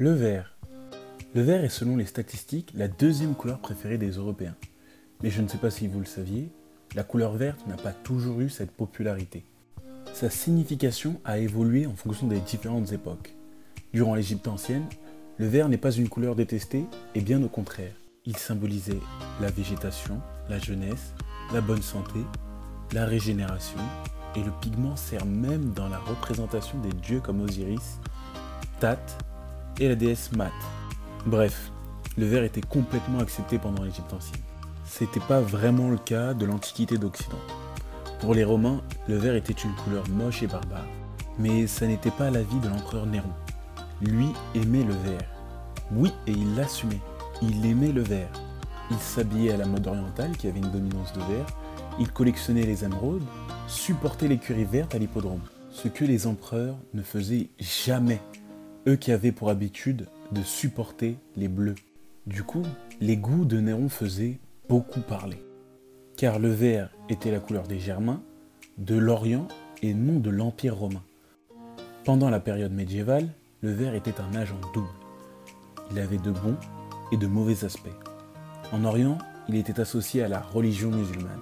Le vert. Le vert est selon les statistiques la deuxième couleur préférée des Européens. Mais je ne sais pas si vous le saviez, la couleur verte n'a pas toujours eu cette popularité. Sa signification a évolué en fonction des différentes époques. Durant l'Égypte ancienne, le vert n'est pas une couleur détestée, et bien au contraire. Il symbolisait la végétation, la jeunesse, la bonne santé, la régénération, et le pigment sert même dans la représentation des dieux comme Osiris, Tat et la déesse Mat. Bref, le vert était complètement accepté pendant l'Égypte ancienne. C'était pas vraiment le cas de l'Antiquité d'Occident. Pour les Romains, le vert était une couleur moche et barbare, mais ça n'était pas l'avis de l'empereur Néron. Lui aimait le vert. Oui, et il l'assumait. Il aimait le vert. Il s'habillait à la mode orientale qui avait une dominance de vert. Il collectionnait les émeraudes, supportait l'écurie verte à l'hippodrome. Ce que les empereurs ne faisaient jamais. Eux qui avaient pour habitude de supporter les bleus. Du coup, les goûts de Néron faisaient beaucoup parler. Car le vert était la couleur des Germains, de l'Orient et non de l'Empire romain. Pendant la période médiévale, le vert était un agent double. Il avait de bons et de mauvais aspects. En Orient, il était associé à la religion musulmane,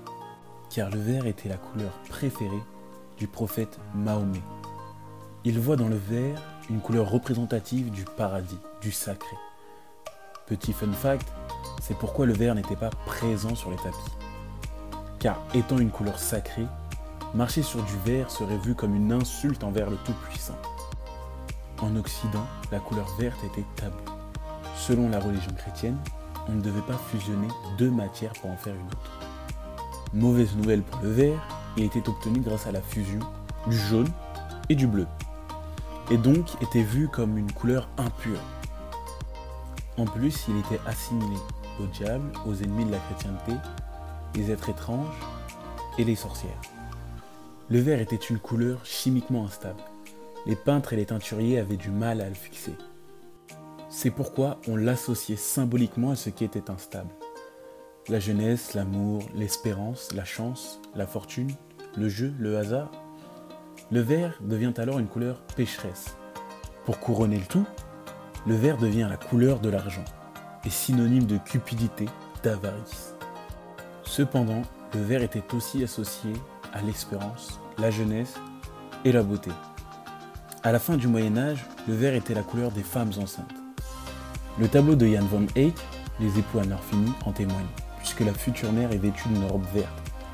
car le vert était la couleur préférée du prophète Mahomet. Il voit dans le vert une couleur représentative du paradis, du sacré. Petit fun fact, c'est pourquoi le vert n'était pas présent sur les tapis. Car étant une couleur sacrée, marcher sur du vert serait vu comme une insulte envers le Tout-Puissant. En Occident, la couleur verte était tabou. Selon la religion chrétienne, on ne devait pas fusionner deux matières pour en faire une autre. Mauvaise nouvelle pour le vert, il était obtenu grâce à la fusion du jaune et du bleu, et donc était vu comme une couleur impure. En plus, il était assimilé au diable, aux ennemis de la chrétienté, les êtres étranges et les sorcières. Le vert était une couleur chimiquement instable les peintres et les teinturiers avaient du mal à le fixer. C'est pourquoi on l'associait symboliquement à ce qui était instable. La jeunesse, l'amour, l'espérance, la chance, la fortune, le jeu, le hasard. Le vert devient alors une couleur pécheresse. Pour couronner le tout, le vert devient la couleur de l'argent et synonyme de cupidité, d'avarice. Cependant, le vert était aussi associé à l'espérance, la jeunesse et la beauté. À la fin du Moyen Âge, le vert était la couleur des femmes enceintes. Le tableau de Jan van Eyck, Les époux finie, en témoigne, puisque la future mère est vêtue d'une robe verte,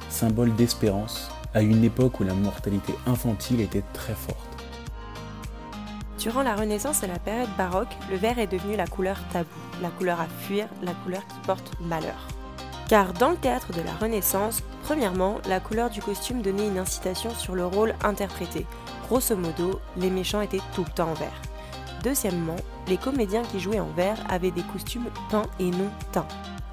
symbole d'espérance, à une époque où la mortalité infantile était très forte. Durant la Renaissance et la période baroque, le vert est devenu la couleur tabou, la couleur à fuir, la couleur qui porte malheur. Car dans le théâtre de la Renaissance, premièrement, la couleur du costume donnait une incitation sur le rôle interprété, Grosso modo, les méchants étaient tout le temps en vert. Deuxièmement, les comédiens qui jouaient en vert avaient des costumes peints et non teints.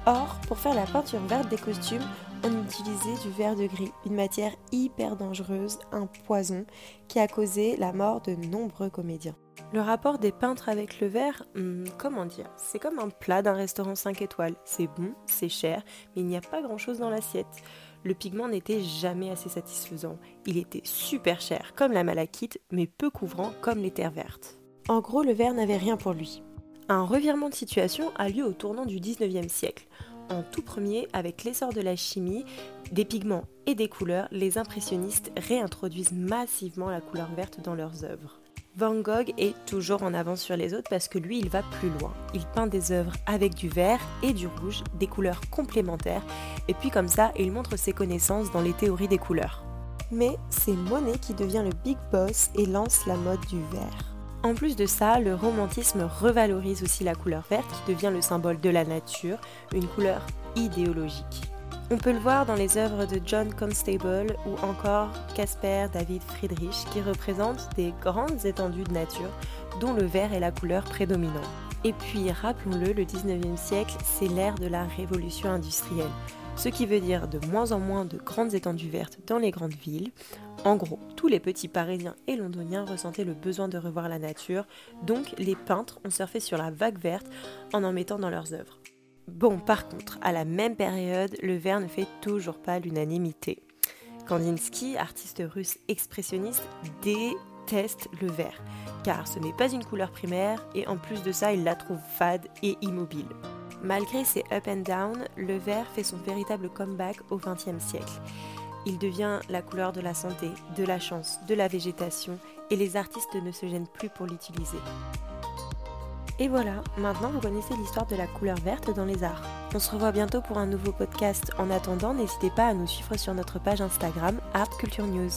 Or, pour faire la peinture verte des costumes, on utilisait du verre de gris, une matière hyper dangereuse, un poison, qui a causé la mort de nombreux comédiens. Le rapport des peintres avec le verre, hmm, comment dire, c'est comme un plat d'un restaurant 5 étoiles. C'est bon, c'est cher, mais il n'y a pas grand-chose dans l'assiette le pigment n'était jamais assez satisfaisant. Il était super cher, comme la malachite, mais peu couvrant, comme les terres vertes. En gros, le verre n'avait rien pour lui. Un revirement de situation a lieu au tournant du 19e siècle. En tout premier, avec l'essor de la chimie, des pigments et des couleurs, les impressionnistes réintroduisent massivement la couleur verte dans leurs œuvres. Van Gogh est toujours en avance sur les autres parce que lui, il va plus loin. Il peint des œuvres avec du vert et du rouge, des couleurs complémentaires, et puis comme ça, il montre ses connaissances dans les théories des couleurs. Mais c'est Monet qui devient le big boss et lance la mode du vert. En plus de ça, le romantisme revalorise aussi la couleur verte qui devient le symbole de la nature, une couleur idéologique. On peut le voir dans les œuvres de John Constable ou encore Caspar David Friedrich qui représentent des grandes étendues de nature dont le vert est la couleur prédominante. Et puis, rappelons-le, le 19e siècle, c'est l'ère de la révolution industrielle, ce qui veut dire de moins en moins de grandes étendues vertes dans les grandes villes. En gros, tous les petits Parisiens et Londoniens ressentaient le besoin de revoir la nature, donc les peintres ont surfé sur la vague verte en en mettant dans leurs œuvres. Bon, par contre, à la même période, le vert ne fait toujours pas l'unanimité. Kandinsky, artiste russe expressionniste, déteste le vert. Car ce n'est pas une couleur primaire et en plus de ça, il la trouve fade et immobile. Malgré ses up and down, le vert fait son véritable comeback au XXe siècle. Il devient la couleur de la santé, de la chance, de la végétation et les artistes ne se gênent plus pour l'utiliser. Et voilà, maintenant vous connaissez l'histoire de la couleur verte dans les arts. On se revoit bientôt pour un nouveau podcast. En attendant, n'hésitez pas à nous suivre sur notre page Instagram Art Culture News.